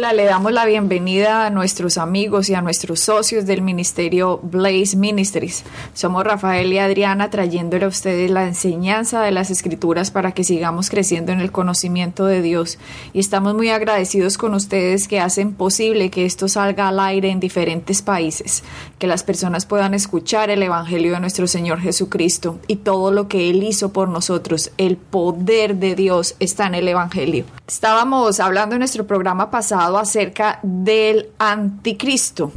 Le damos la bienvenida a nuestros amigos y a nuestros socios del ministerio Blaze Ministries. Somos Rafael y Adriana trayéndole a ustedes la enseñanza de las escrituras para que sigamos creciendo en el conocimiento de Dios. Y estamos muy agradecidos con ustedes que hacen posible que esto salga al aire en diferentes países, que las personas puedan escuchar el Evangelio de nuestro Señor Jesucristo y todo lo que Él hizo por nosotros. El poder de Dios está en el Evangelio. Estábamos hablando en nuestro programa pasado acerca del anticristo.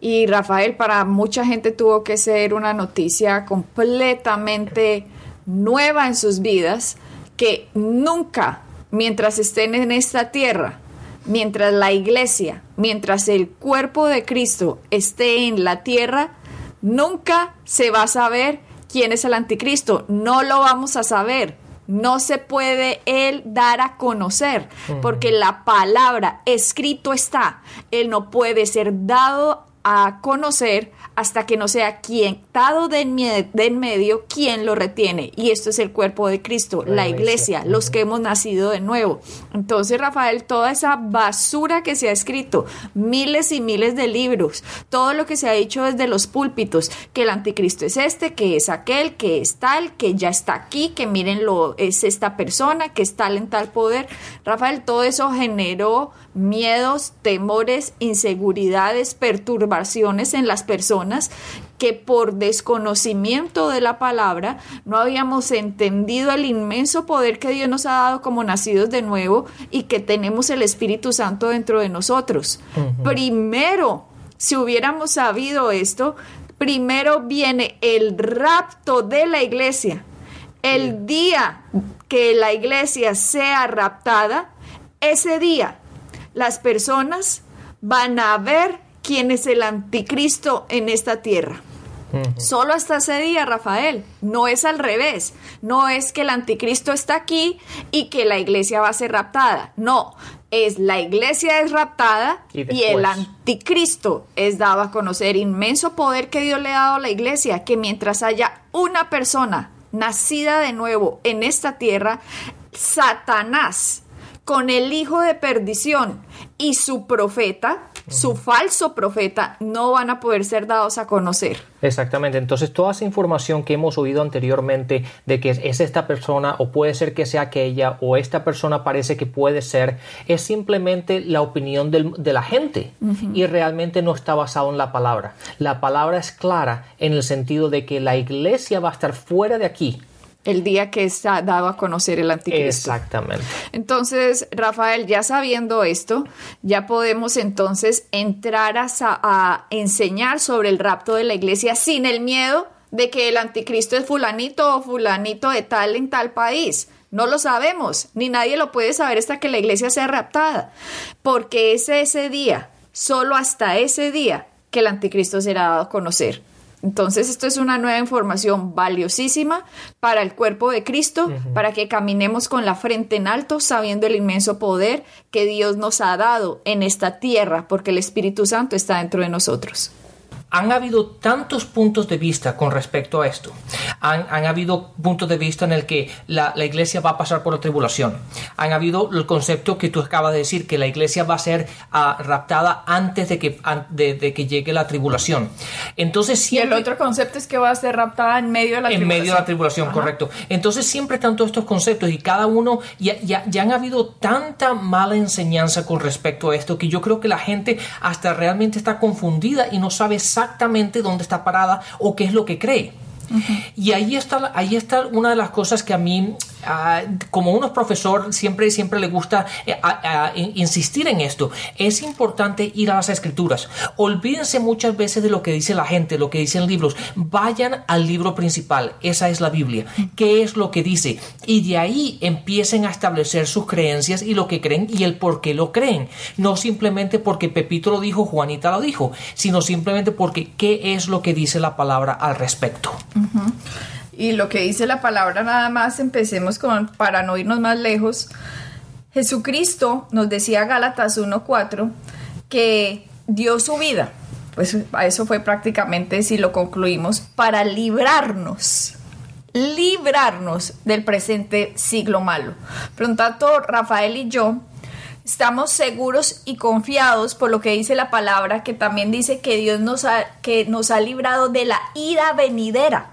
Y Rafael, para mucha gente tuvo que ser una noticia completamente nueva en sus vidas, que nunca, mientras estén en esta tierra, mientras la iglesia, mientras el cuerpo de Cristo esté en la tierra, nunca se va a saber quién es el anticristo. No lo vamos a saber no se puede él dar a conocer, porque la palabra escrito está, él no puede ser dado a conocer hasta que no sea quien, de en, medio, quien lo retiene. Y esto es el cuerpo de Cristo, la, iglesia, los que hemos nacido de nuevo. Entonces, Rafael, toda esa basura que se ha escrito, miles y miles de libros, todo lo que se ha dicho desde los púlpitos, que el anticristo es este, que es aquel, que es tal, que ya está aquí, que mírenlo, es esta persona, que es tal en tal poder. Rafael, todo eso generó miedos, temores, inseguridades, perturbaciones en las personas que por desconocimiento de la palabra no habíamos entendido el inmenso poder que Dios nos ha dado como nacidos de nuevo y que tenemos el Espíritu Santo dentro de nosotros. Primero, si hubiéramos sabido esto, primero viene el rapto de la iglesia. El día que la iglesia sea raptada, ese día las personas van a ver quién es el anticristo en esta tierra. Solo hasta ese día, Rafael. No es al revés. No es que el anticristo está aquí y que la iglesia va a ser raptada. No, es la iglesia es raptada y, y, el anticristo es dado a conocer. Inmenso poder que Dios le ha dado a la iglesia, que mientras haya una persona nacida de nuevo en esta tierra, Satanás con el hijo de perdición y su profeta, su falso profeta, no van a poder ser dados a conocer. Exactamente, entonces toda esa información que hemos oído anteriormente de que es esta persona o puede ser que sea aquella o esta persona parece que puede ser, es simplemente la opinión de la gente. Y realmente no está basado en la palabra. La palabra es clara en el sentido de que la iglesia va a estar fuera de aquí el día que está dado a conocer el anticristo. Exactamente. Entonces, Rafael, ya sabiendo esto, ya podemos entonces entrar a, a enseñar sobre el rapto de la iglesia sin el miedo de que el anticristo es fulanito o fulanito de tal en tal país. No lo sabemos, ni nadie lo puede saber hasta que la iglesia sea raptada, porque es ese día, solo hasta ese día, que el anticristo será dado a conocer. Entonces, esto es una nueva información valiosísima para el cuerpo de Cristo, para que caminemos con la frente en alto, sabiendo el inmenso poder que Dios nos ha dado en esta tierra, porque el Espíritu Santo está dentro de nosotros han habido tantos puntos de vista con respecto a esto. Han, habido puntos de vista en el que la, iglesia va a pasar por la tribulación. Han habido el concepto que tú acabas de decir, que la iglesia va a ser ah, raptada antes de que, de, que llegue la tribulación. Entonces siempre... Y el otro concepto es que va a ser raptada en medio de la tribulación. En medio de la tribulación, correcto. Entonces siempre están todos estos conceptos y cada uno, ya, ya, ya han habido tanta mala enseñanza con respecto a esto que yo creo que la gente hasta realmente está confundida y no sabe exactamente dónde está parada o qué es lo que cree. Y ahí está, ahí está una de las cosas que a mí Ah, como unos profesor siempre, siempre le gusta eh, insistir en esto, es importante ir a las escrituras. Olvídense muchas veces de lo que dice la gente, lo que dicen libros. Vayan al libro principal, esa es la Biblia. ¿Qué es lo que dice? Y de ahí empiecen a establecer sus creencias y lo que creen y el por qué lo creen. No simplemente porque Pepito lo dijo, Juanita lo dijo, sino simplemente porque qué es lo que dice la palabra al respecto. Y lo que dice la palabra nada más, empecemos con, para no irnos más lejos, Jesucristo nos decía Gálatas 1.4 que dio su vida, pues a eso fue prácticamente, si lo concluimos, para librarnos, librarnos del presente siglo malo. Por tanto, Rafael y yo estamos seguros y confiados por lo que dice la palabra, que también dice que Dios nos ha, que nos ha librado de la ira venidera.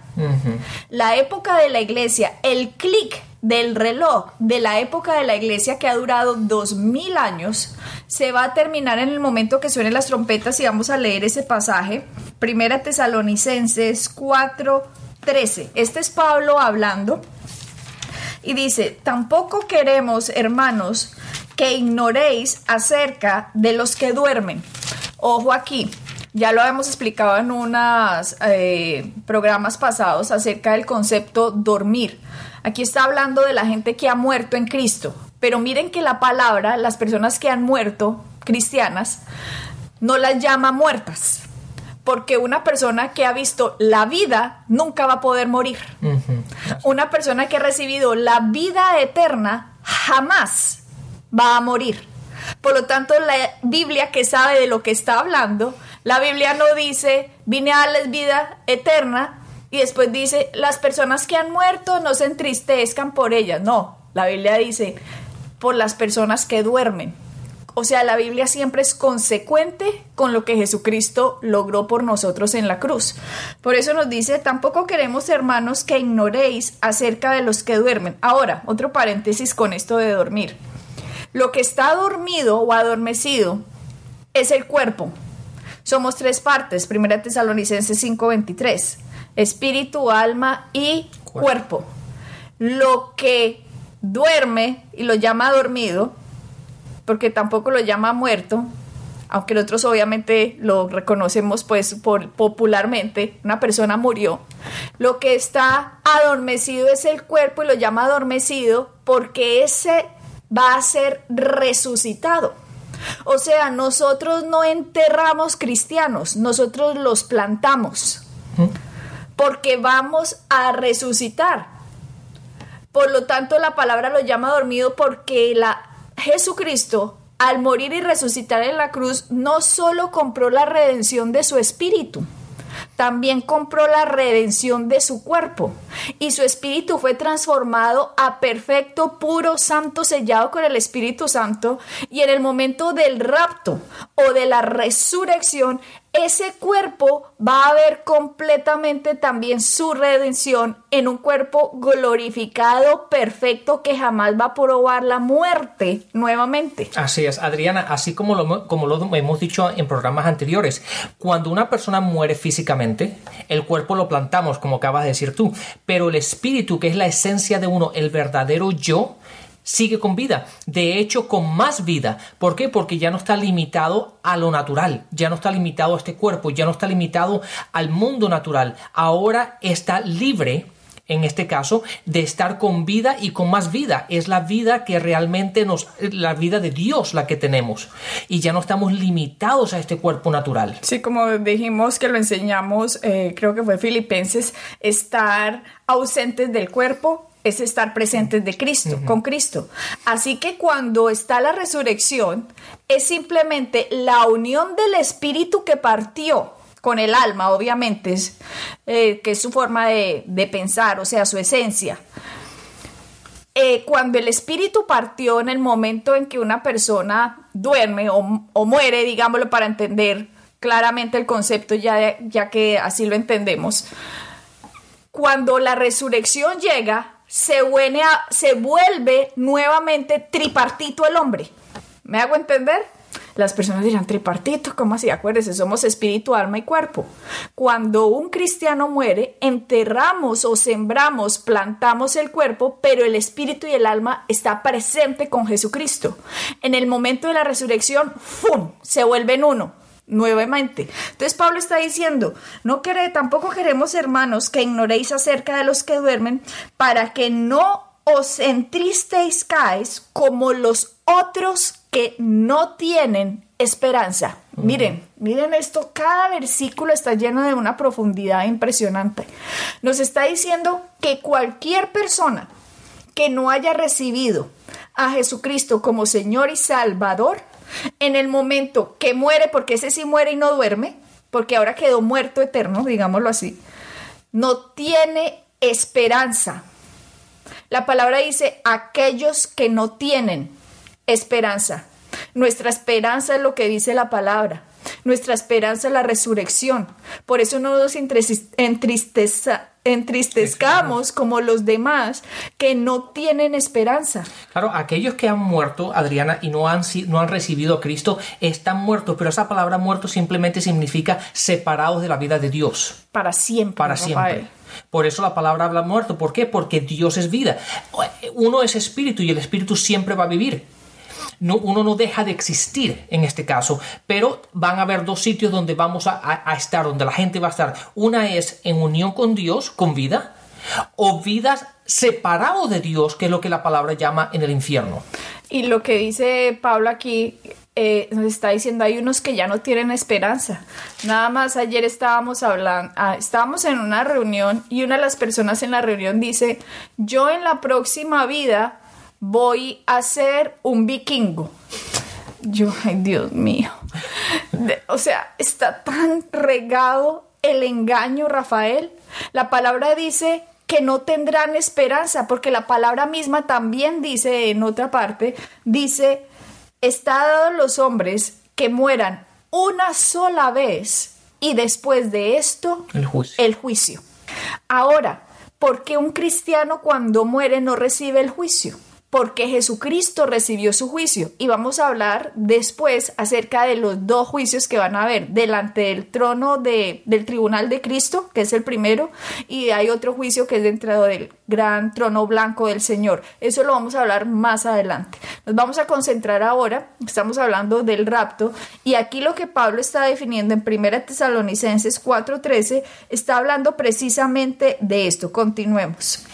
La época de la iglesia, el clic del reloj de la época de la iglesia que ha durado dos mil años, se va a terminar en el momento que suenen las trompetas y vamos a leer ese pasaje. Primera Tesalonicenses 4:13. Este es Pablo hablando y dice, tampoco queremos, hermanos, que ignoréis acerca de los que duermen. Ojo aquí, ya lo hemos explicado en unos eh, programas pasados acerca del concepto dormir. Aquí está hablando de la gente que ha muerto en Cristo, pero miren que la palabra, las personas que han muerto, cristianas, no las llama muertas, porque una persona que ha visto la vida nunca va a poder morir. Una persona que ha recibido la vida eterna jamás va a morir. Por lo tanto, la Biblia que sabe de lo que está hablando, la Biblia no dice, vine a darles vida eterna, y después dice, las personas que han muerto no se entristezcan por ellas. No, la Biblia dice, por las personas que duermen. O sea, la Biblia siempre es consecuente con lo que Jesucristo logró por nosotros en la cruz. Por eso nos dice, tampoco queremos, hermanos, que ignoréis acerca de los que duermen. Ahora, otro paréntesis con esto de dormir. Lo que está dormido o adormecido es el cuerpo. Somos tres partes, 1 Tesalonicenses 5:23, espíritu, alma y cuerpo. Lo que duerme y lo llama dormido, porque tampoco lo llama muerto, aunque nosotros obviamente lo reconocemos pues por, popularmente, una persona murió, lo que está adormecido es el cuerpo y lo llama adormecido porque ese va a ser resucitado. O sea, nosotros no enterramos cristianos, nosotros los plantamos. Porque vamos a resucitar. Por lo tanto, la palabra lo llama dormido porque la Jesucristo, al morir y resucitar en la cruz, no solo compró la redención de su espíritu, también compró la redención de su cuerpo. Y su espíritu fue transformado a perfecto, puro, santo, sellado con el Espíritu Santo. Y en el momento del rapto o de la resurrección, ese cuerpo va a ver completamente también su redención en un cuerpo glorificado, perfecto, que jamás va a probar la muerte nuevamente. Así es, Adriana, así como lo, como lo hemos dicho en programas anteriores, cuando una persona muere físicamente, el cuerpo lo plantamos, como acabas de decir tú, pero el espíritu, que es la esencia de uno, el verdadero yo, sigue con vida, de hecho con más vida. ¿Por qué? Porque ya no está limitado a lo natural, ya no está limitado a este cuerpo, ya no está limitado al mundo natural, ahora está libre en este caso, de estar con vida y con más vida. Es la vida que realmente nos, la vida de Dios la que tenemos. Y ya no estamos limitados a este cuerpo natural. Sí, como dijimos que lo enseñamos, eh, creo que fue Filipenses, estar ausentes del cuerpo es estar presentes de Cristo, con Cristo. Así que cuando está la resurrección, es simplemente la unión del espíritu que partió con el alma, obviamente, eh, que es su forma de, pensar, o sea, su esencia. Eh, cuando el espíritu partió en el momento en que una persona duerme o, o muere, digámoslo para entender claramente el concepto, ya, ya que así lo entendemos, cuando la resurrección llega, se, vuelve nuevamente tripartito el hombre. ¿Me hago entender? Las personas dirán, tripartito, ¿cómo así? Acuérdese, somos espíritu, alma y cuerpo. Cuando un cristiano muere, enterramos o sembramos, plantamos el cuerpo, pero el espíritu y el alma está presente con Jesucristo. En el momento de la resurrección, ¡fum! se vuelven uno nuevamente. Entonces Pablo está diciendo, no quere, tampoco queremos hermanos que ignoréis acerca de los que duermen para que no os entristezcáis como los otros que no tienen esperanza. Miren, miren esto, cada versículo está lleno de una profundidad impresionante. Nos está diciendo que cualquier persona que no haya recibido a Jesucristo como Señor y Salvador, en el momento que muere, porque ese sí muere y no duerme, porque ahora quedó muerto eterno, digámoslo así, no tiene esperanza la palabra dice aquellos que no tienen esperanza. Nuestra esperanza es lo que dice la palabra. Nuestra esperanza es la resurrección. Por eso no nos entristezcamos como los demás que no tienen esperanza. Claro, aquellos que han muerto, Adriana, y no han, no han recibido a Cristo, están muertos, pero esa palabra muerto simplemente significa separados de la vida de Dios. Para siempre. Para siempre. Por eso la palabra habla muerto. ¿Por qué? Porque Dios es vida. Uno es espíritu y el espíritu siempre va a vivir. No, uno no deja de existir en este caso, pero van a haber dos sitios donde vamos a, estar, donde la gente va a estar. Una es en unión con Dios, con vida, o vidas separados de Dios, que es lo que la palabra llama en el infierno. Y lo que dice Pablo aquí eh, nos está diciendo hay unos que ya no tienen esperanza. Nada más ayer estábamos hablando, ah, estábamos en una reunión y una de las personas en la reunión dice, yo en la próxima vida voy a ser un vikingo. Yo, ay Dios mío. o sea, está tan regado el engaño, Rafael. La palabra dice que no tendrán esperanza, porque la palabra misma también dice en otra parte, dice, está dado a los hombres que mueran una sola vez y después de esto el juicio. El juicio. Ahora, ¿por qué un cristiano cuando muere no recibe el juicio? Porque Jesucristo recibió su juicio. Y vamos a hablar después acerca de los dos juicios que van a haber delante del trono de, del tribunal de Cristo, que es el primero, y hay otro juicio que es dentro del gran trono blanco del Señor. Eso lo vamos a hablar más adelante. Nos vamos a concentrar ahora, estamos hablando del rapto, y aquí lo que Pablo está definiendo en 1 Tesalonicenses 4:13 está hablando precisamente de esto. Continuemos.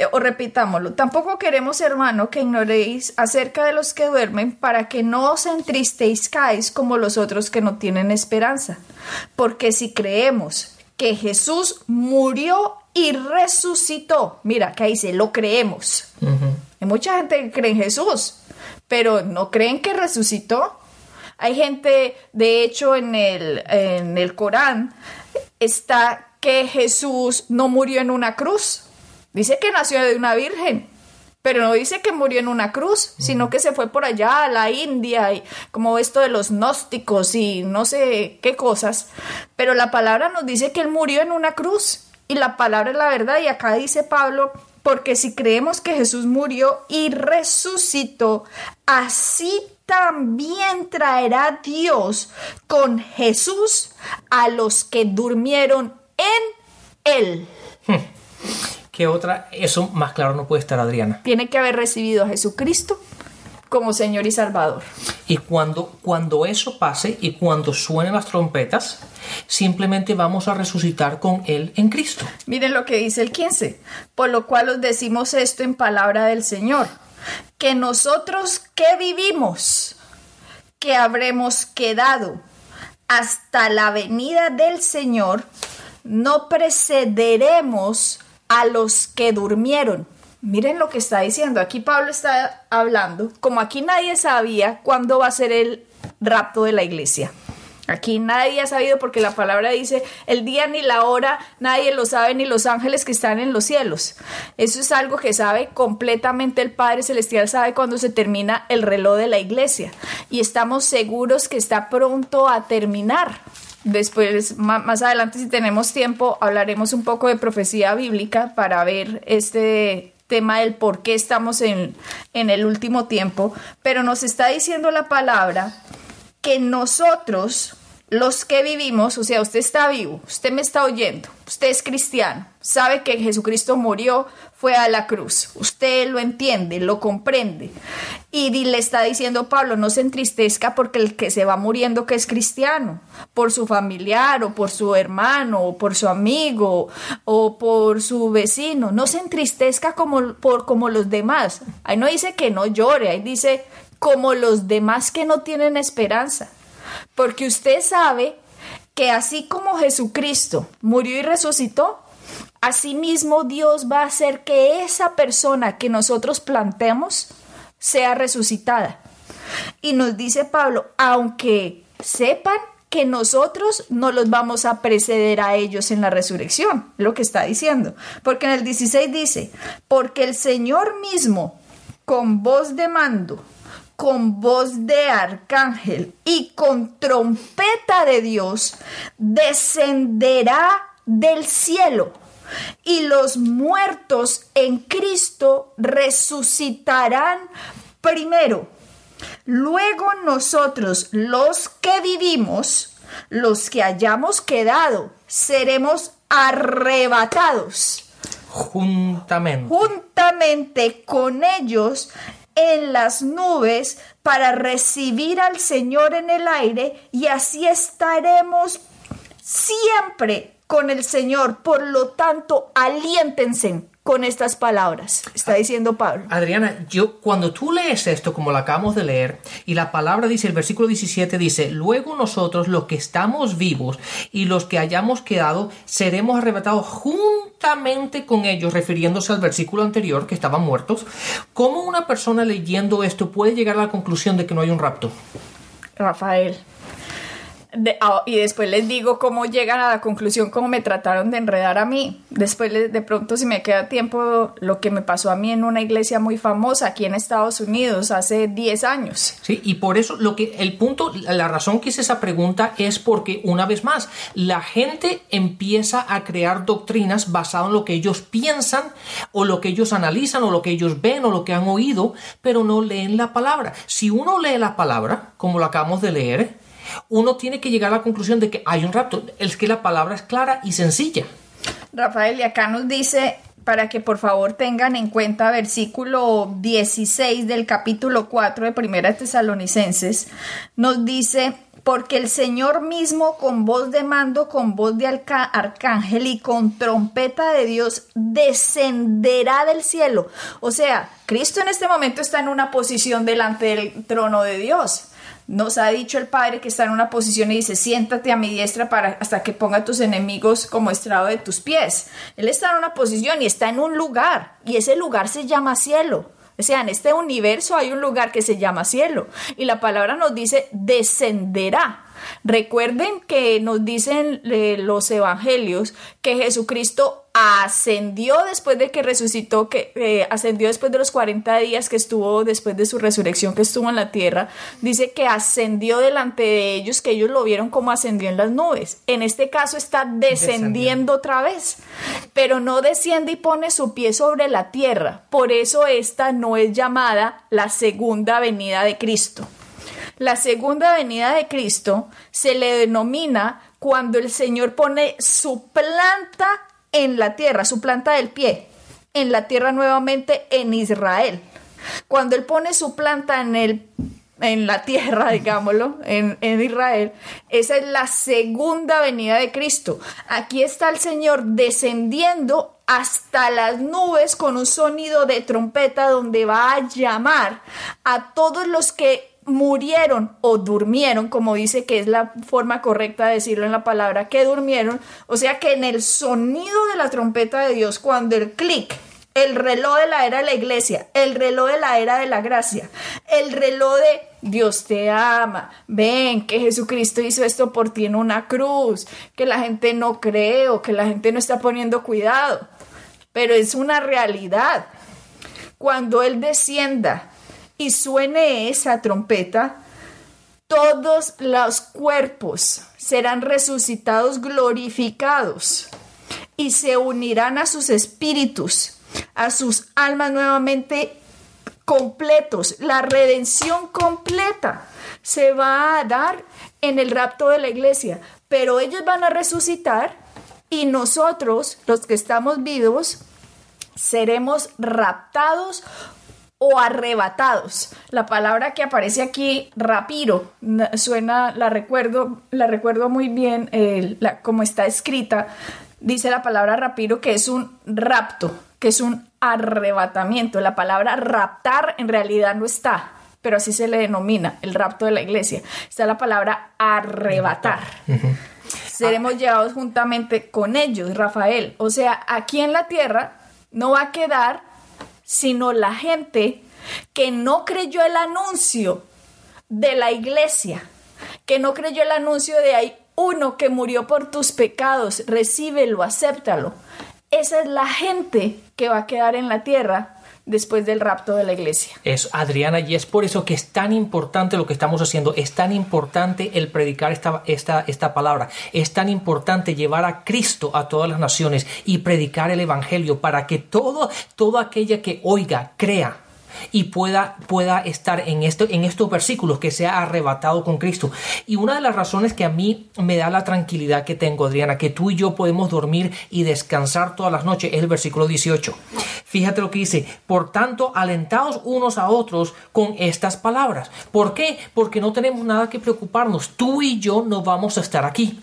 Eh, o repitámoslo, tampoco queremos, hermano, que ignoréis acerca de los que duermen para que no os entristezcáis como los otros que no tienen esperanza. Porque si creemos que Jesús murió y resucitó, mira, que dice, lo creemos. Hay mucha gente que cree en Jesús, pero no creen que resucitó. Hay gente, de hecho, en el, en el Corán está que Jesús no murió en una cruz Dice que nació de una virgen, pero no dice que murió en una cruz, sino que se fue por allá a la India y como esto de los gnósticos y no sé qué cosas. Pero la palabra nos dice que él murió en una cruz y la palabra es la verdad y acá dice Pablo, porque si creemos que Jesús murió y resucitó, así también traerá Dios con Jesús a los que durmieron en él. ¿Qué otra? Eso más claro no puede estar, Adriana. Tiene que haber recibido a Jesucristo como Señor y Salvador. Y cuando, cuando eso pase y cuando suenen las trompetas, simplemente vamos a resucitar con Él en Cristo. Miren lo que dice el 15. Por lo cual os decimos esto en palabra del Señor, que nosotros que vivimos, que habremos quedado hasta la venida del Señor, no precederemos a los que durmieron. Miren lo que está diciendo. Aquí Pablo está hablando, como aquí nadie sabía cuándo va a ser el rapto de la iglesia. Aquí nadie ha sabido porque la palabra dice el día ni la hora, nadie lo sabe ni los ángeles que están en los cielos. Eso es algo que sabe completamente el Padre Celestial, sabe cuándo se termina el reloj de la iglesia. Y estamos seguros que está pronto a terminar. Después, más adelante, si tenemos tiempo, hablaremos un poco de profecía bíblica para ver este, tema del por qué estamos en, en el último tiempo, pero nos está diciendo la palabra que nosotros, los que vivimos, o sea, usted está vivo, usted me está oyendo, usted es cristiano, sabe que Jesucristo murió, fue a la cruz, usted lo entiende, lo comprende. Y le está diciendo Pablo, no se entristezca porque el que se va muriendo que es cristiano, por su familiar o por su hermano o por su amigo o por su vecino, no se entristezca como, por, como los demás. Ahí no dice que no llore, ahí dice como los demás que no tienen esperanza. Porque usted sabe que así como Jesucristo murió y resucitó, asimismo Dios va a hacer que esa persona que nosotros plantemos sea resucitada. Y nos dice Pablo, aunque sepan que nosotros no los vamos a preceder a ellos en la resurrección, lo que está diciendo. Porque en el 16 dice, porque el Señor mismo, con voz de mando, con voz de arcángel y con trompeta de Dios, descenderá del cielo y los muertos en Cristo resucitarán primero. Luego nosotros, los que vivimos, los que hayamos quedado, seremos arrebatados. Juntamente. Juntamente con ellos en las nubes para recibir al Señor en el aire y así estaremos siempre con el Señor. Por lo tanto, aliéntense con estas palabras, está diciendo Pablo. Adriana, yo cuando tú lees esto como lo acabamos de leer y la palabra dice, el versículo 17 dice, luego nosotros los que estamos vivos y los que hayamos quedado seremos arrebatados juntamente con ellos, refiriéndose al versículo anterior que estaban muertos. ¿Cómo una persona leyendo esto puede llegar a la conclusión de que no hay un rapto? Rafael, Ah, y después les digo cómo llegan a la conclusión, cómo me trataron de enredar a mí. Después, de pronto, si me queda tiempo, lo que me pasó a mí en una iglesia muy famosa aquí en Estados Unidos hace 10 años. Sí, y por eso lo que el punto, la razón que hice esa pregunta es porque, una vez más, la gente empieza a crear doctrinas basadas en lo que ellos piensan o lo que ellos analizan o lo que ellos ven o lo que han oído, pero no leen la palabra. Si uno lee la palabra, como lo acabamos de leer, uno tiene que llegar a la conclusión de que hay un rapto. Es que la palabra es clara y sencilla. Rafael, y acá nos dice, para que por favor tengan en cuenta versículo 16 del capítulo 4 de Primera Tesalonicenses, nos dice, porque el Señor mismo con voz de mando, con voz de arcángel y con trompeta de Dios descenderá del cielo. O sea, Cristo en este momento está en una posición delante del trono de Dios. Nos ha dicho el Padre que está en una posición y dice, siéntate a mi diestra para, hasta que ponga a tus enemigos como estrado de tus pies. Él está en una posición y está en un lugar y ese lugar se llama cielo. O sea, en este universo hay un lugar que se llama cielo y la palabra nos dice descenderá. Recuerden que nos dicen eh, los evangelios que Jesucristo ascendió después de que resucitó, que eh, ascendió después de los 40 días que estuvo después de su resurrección que estuvo en la tierra, dice que ascendió delante de ellos, que ellos lo vieron como ascendió en las nubes. En este caso está descendiendo, otra vez, pero no desciende y pone su pie sobre la tierra. Por eso esta no es llamada la segunda venida de Cristo. La segunda venida de Cristo se le denomina cuando el Señor pone su planta en la tierra, su planta del pie, en la tierra nuevamente en Israel. Cuando Él pone su planta en el en la tierra, digámoslo, en, en, Israel, esa es la segunda venida de Cristo. Aquí está el Señor descendiendo hasta las nubes con un sonido de trompeta donde va a llamar a todos los que murieron o durmieron, como dice que es la forma correcta de decirlo en la palabra, que durmieron, o sea que en el sonido de la trompeta de Dios, cuando el clic, el reloj de la era de la iglesia, el reloj de la era de la gracia, el reloj de Dios te ama, ven que Jesucristo hizo esto por ti en una cruz, que la gente no cree o que la gente no está poniendo cuidado, pero es una realidad. Cuando Él descienda y suene esa trompeta, todos los cuerpos serán resucitados glorificados y se unirán a sus espíritus. a sus almas nuevamente completos. La redención completa se va a dar en el rapto de la iglesia, pero ellos van a resucitar y nosotros, los que estamos vivos, seremos raptados o arrebatados. La palabra que aparece aquí, rapiro, suena, la recuerdo, la recuerdo muy bien, como está escrita, dice la palabra rapiro que es un rapto, que es un arrebatamiento. La palabra raptar en realidad no está, pero así se le denomina el rapto de la iglesia. Está la palabra arrebatar. Seremos llevados juntamente con ellos, Rafael. O sea, aquí en la tierra no va a quedar sino la gente que no creyó el anuncio de la iglesia, que no creyó el anuncio de hay uno que murió por tus pecados, recíbelo, acéptalo. Esa es la gente que va a quedar en la tierra después del rapto de la iglesia. Es Adriana, y es por eso que es tan importante lo que estamos haciendo, es tan importante el predicar esta, esta, esta palabra, es tan importante llevar a Cristo a todas las naciones y predicar el Evangelio para que todo, todo aquella que oiga, crea y pueda, pueda estar en, esto, en estos versículos, que sea arrebatado con Cristo. Y una de las razones que a mí me da la tranquilidad que tengo, Adriana, que tú y yo podemos dormir y descansar todas las noches, es el versículo 18. Fíjate lo que dice, por tanto, alentados unos a otros con estas palabras. ¿Por qué? Porque no tenemos nada que preocuparnos. Tú y yo no vamos a estar aquí.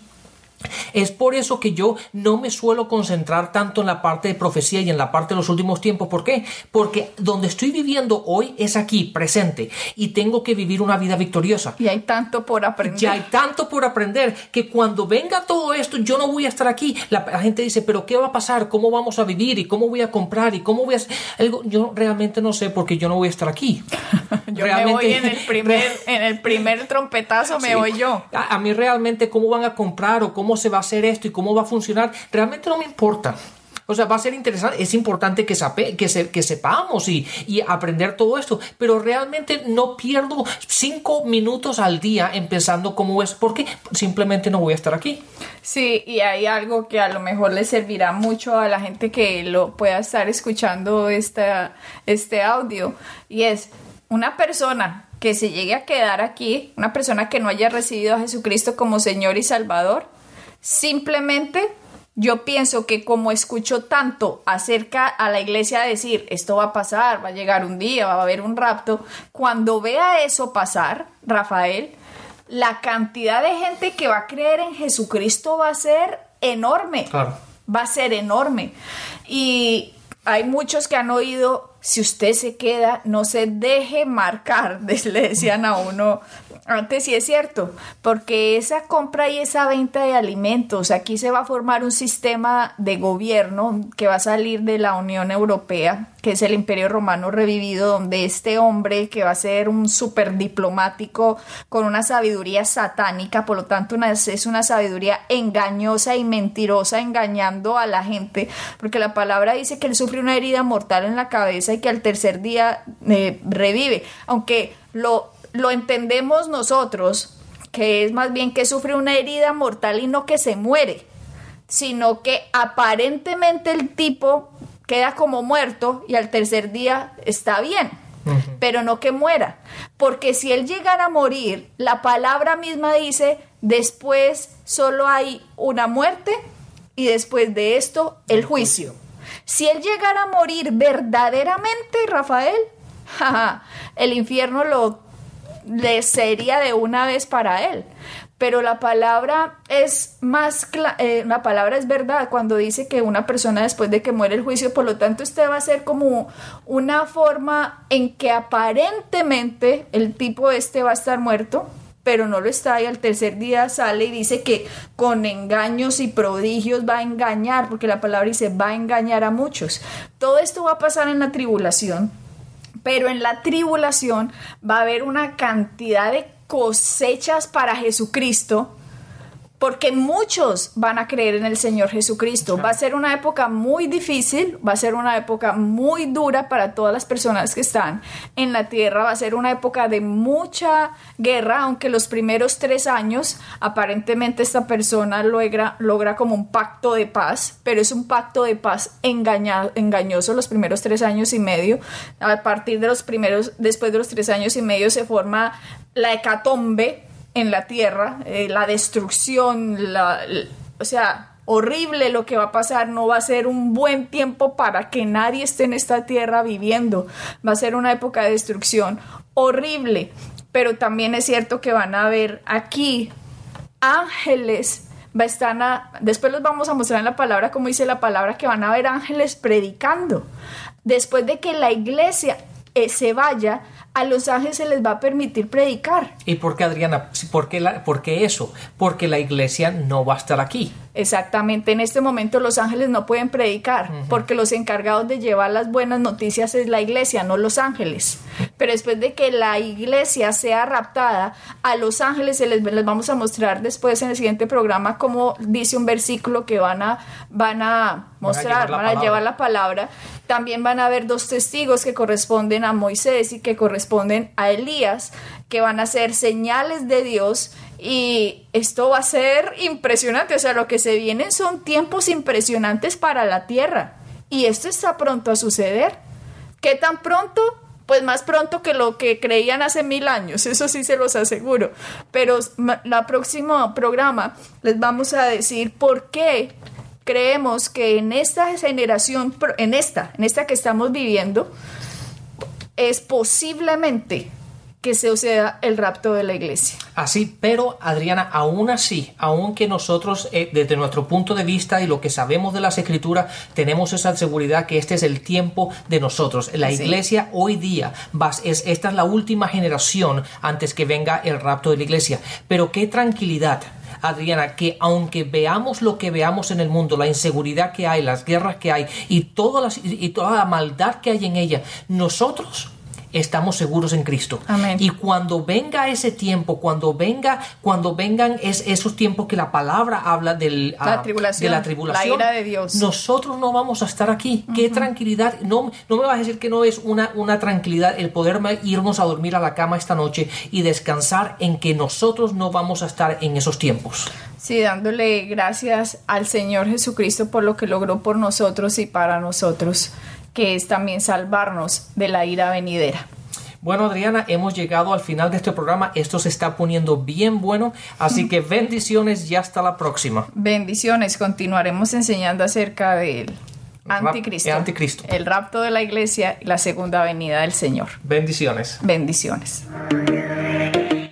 Es por eso que yo no me suelo concentrar tanto en la parte de profecía y en la parte de los últimos tiempos. ¿Por qué? Porque donde estoy viviendo hoy es aquí, presente, y tengo que vivir una vida victoriosa. Y hay tanto por aprender. Ya hay tanto por aprender que cuando venga todo esto, yo no voy a estar aquí. La, gente dice, pero ¿qué va a pasar? ¿Cómo vamos a vivir? ¿Y cómo voy a comprar? ¿Y cómo voy a algo? Yo realmente no sé porque yo no voy a estar aquí. yo realmente, me voy en el primer, en el primer trompetazo, me voy yo. A, a mí realmente cómo van a comprar o cómo cómo se va a hacer esto y cómo va a funcionar, realmente no me importa. O sea, va a ser interesante, es importante que, que, que sepamos y, y, aprender todo esto, pero realmente no pierdo cinco minutos al día empezando cómo es, porque simplemente no voy a estar aquí. Sí, y hay algo que a lo mejor le servirá mucho a la gente que lo pueda estar escuchando esta, este audio, y es una persona que se llegue a quedar aquí, una persona que no haya recibido a Jesucristo como Señor y Salvador, Simplemente yo pienso que como escucho tanto acerca a la iglesia decir, esto va a pasar, va a llegar un día, va a haber un rapto, cuando vea eso pasar, Rafael, la cantidad de gente que va a creer en Jesucristo va a ser enorme. Va a ser enorme. Y hay muchos que han oído, si usted se queda, no se deje marcar, le decían a uno antes sí es cierto, porque esa compra y esa venta de alimentos, aquí se va a formar un sistema de gobierno que va a salir de la Unión Europea, que es el Imperio Romano revivido, donde este hombre que va a ser un súper diplomático con una sabiduría satánica, por lo tanto es una sabiduría engañosa y mentirosa, engañando a la gente, porque la palabra dice que él sufre una herida mortal en la cabeza y que al tercer día eh, revive, aunque lo lo entendemos nosotros, que es más bien que sufre una herida mortal y no que se muere, sino que aparentemente el tipo queda como muerto y al tercer día está bien, pero no que muera. Porque si él llegara a morir, la palabra misma dice, después solo hay una muerte y después de esto el juicio. Si él llegara a morir verdaderamente, Rafael, el infierno lo le sería de una vez para él. Pero la palabra es más, eh, la palabra es verdad cuando dice que una persona después de que muere el juicio, por lo tanto usted va a ser como una forma en que aparentemente el tipo este va a estar muerto, pero no lo está y al tercer día sale y dice que con engaños y prodigios va a engañar, porque la palabra dice va a engañar a muchos. Todo esto va a pasar en la tribulación pero en la tribulación va a haber una cantidad de cosechas para Jesucristo porque muchos van a creer en el Señor Jesucristo. Va a ser una época muy difícil, va a ser una época muy dura para todas las personas que están en la tierra, va a ser una época de mucha guerra, aunque los primeros tres años aparentemente esta persona logra, logra como un pacto de paz, pero es un pacto de paz engañoso los primeros tres años y medio. A partir de los primeros, después de los tres años y medio se forma la hecatombe en la tierra, eh, la destrucción, la, o sea, horrible lo que va a pasar, no va a ser un buen tiempo para que nadie esté en esta tierra viviendo, va a ser una época de destrucción horrible, pero también es cierto que van a haber aquí ángeles va a después los vamos a mostrar en la palabra como dice la palabra que van a haber ángeles predicando. Después de que la iglesia eh, se vaya a los ángeles se les va a permitir predicar. ¿Y por qué, Adriana? ¿Por qué, la, por qué eso? Porque la iglesia no va a estar aquí. Exactamente, en este momento los ángeles no pueden predicar porque los encargados de llevar las buenas noticias es la iglesia, no los ángeles. Pero después de que la iglesia sea raptada, a los ángeles se les, les vamos a mostrar después en el siguiente programa como dice un versículo que van a, van a mostrar, van a, llevar, la palabra. También van a haber dos testigos que corresponden a Moisés y que corresponden a Elías, que van a ser señales de Dios y esto va a ser impresionante, o sea, lo que se vienen son tiempos impresionantes para la Tierra. Y esto está pronto a suceder. ¿Qué tan pronto? Pues más pronto que lo que creían hace mil años, eso sí se los aseguro. Pero la próximo programa les vamos a decir por qué creemos que en esta generación, en esta, en esta que estamos viviendo, es posiblemente que se suceda el rapto de la iglesia. Así, pero Adriana, aún así, aunque nosotros eh, desde nuestro punto de vista y lo que sabemos de las escrituras, tenemos esa seguridad que este es el tiempo de nosotros. La iglesia hoy día, es, esta es la última generación antes que venga el rapto de la iglesia. Pero qué tranquilidad. Adriana, que aunque veamos lo que veamos en el mundo, la inseguridad que hay, las guerras que hay y, y toda la maldad que hay en ella, nosotros estamos seguros en Cristo. Y cuando venga ese tiempo, cuando venga, cuando vengan es, esos tiempos que la palabra habla del, la ah, tribulación, de la tribulación, de Dios. nosotros no vamos a estar aquí. Qué tranquilidad. No, no me vas a decir que no es una, una tranquilidad el poder irnos a dormir a la cama esta noche y descansar en que nosotros no vamos a estar en esos tiempos. Sí, dándole gracias al Señor Jesucristo por lo que logró por nosotros y para nosotros que es también salvarnos de la ira venidera. Bueno, Adriana, hemos llegado al final de este programa. Esto se está poniendo bien bueno, así que bendiciones y hasta la próxima. Bendiciones, continuaremos enseñando acerca del anticristo, el anticristo, el rapto de la iglesia y la segunda venida del Señor. Bendiciones. Bendiciones.